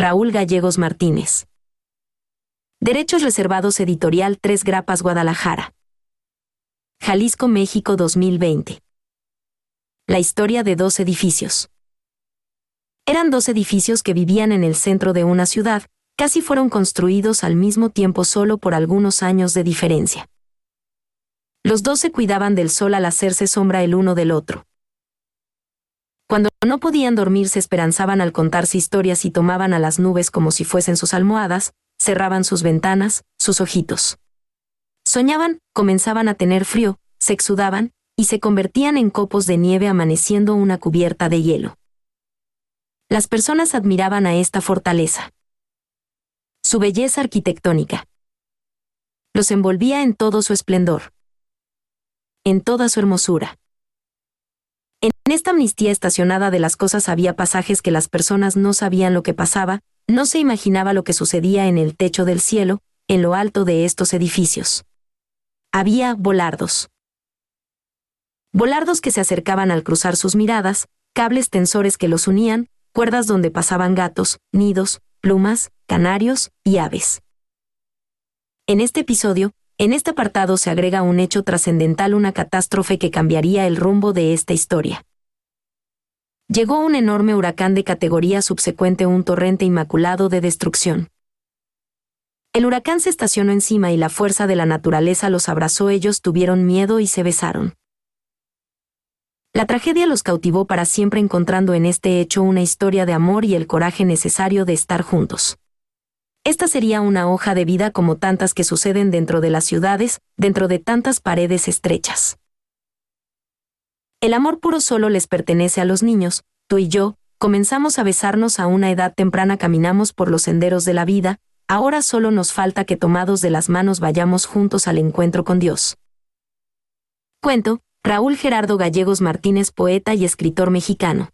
Raúl Gallegos Martínez. Derechos Reservados Editorial Tres Grapas Guadalajara. Jalisco, México 2020. La historia de dos edificios. Eran dos edificios que vivían en el centro de una ciudad, casi fueron construidos al mismo tiempo solo por algunos años de diferencia. Los dos se cuidaban del sol al hacerse sombra el uno del otro. Cuando no podían dormir se esperanzaban al contarse historias y tomaban a las nubes como si fuesen sus almohadas, cerraban sus ventanas, sus ojitos. Soñaban, comenzaban a tener frío, se exudaban, y se convertían en copos de nieve amaneciendo una cubierta de hielo. Las personas admiraban a esta fortaleza. Su belleza arquitectónica. Los envolvía en todo su esplendor. En toda su hermosura. En esta amnistía estacionada de las cosas había pasajes que las personas no sabían lo que pasaba, no se imaginaba lo que sucedía en el techo del cielo, en lo alto de estos edificios. Había volardos. Volardos que se acercaban al cruzar sus miradas, cables tensores que los unían, cuerdas donde pasaban gatos, nidos, plumas, canarios y aves. En este episodio, en este apartado se agrega un hecho trascendental, una catástrofe que cambiaría el rumbo de esta historia. Llegó un enorme huracán de categoría subsecuente, un torrente inmaculado de destrucción. El huracán se estacionó encima y la fuerza de la naturaleza los abrazó, ellos tuvieron miedo y se besaron. La tragedia los cautivó para siempre encontrando en este hecho una historia de amor y el coraje necesario de estar juntos. Esta sería una hoja de vida como tantas que suceden dentro de las ciudades, dentro de tantas paredes estrechas. El amor puro solo les pertenece a los niños, tú y yo, comenzamos a besarnos a una edad temprana, caminamos por los senderos de la vida, ahora solo nos falta que tomados de las manos vayamos juntos al encuentro con Dios. Cuento, Raúl Gerardo Gallegos Martínez, poeta y escritor mexicano.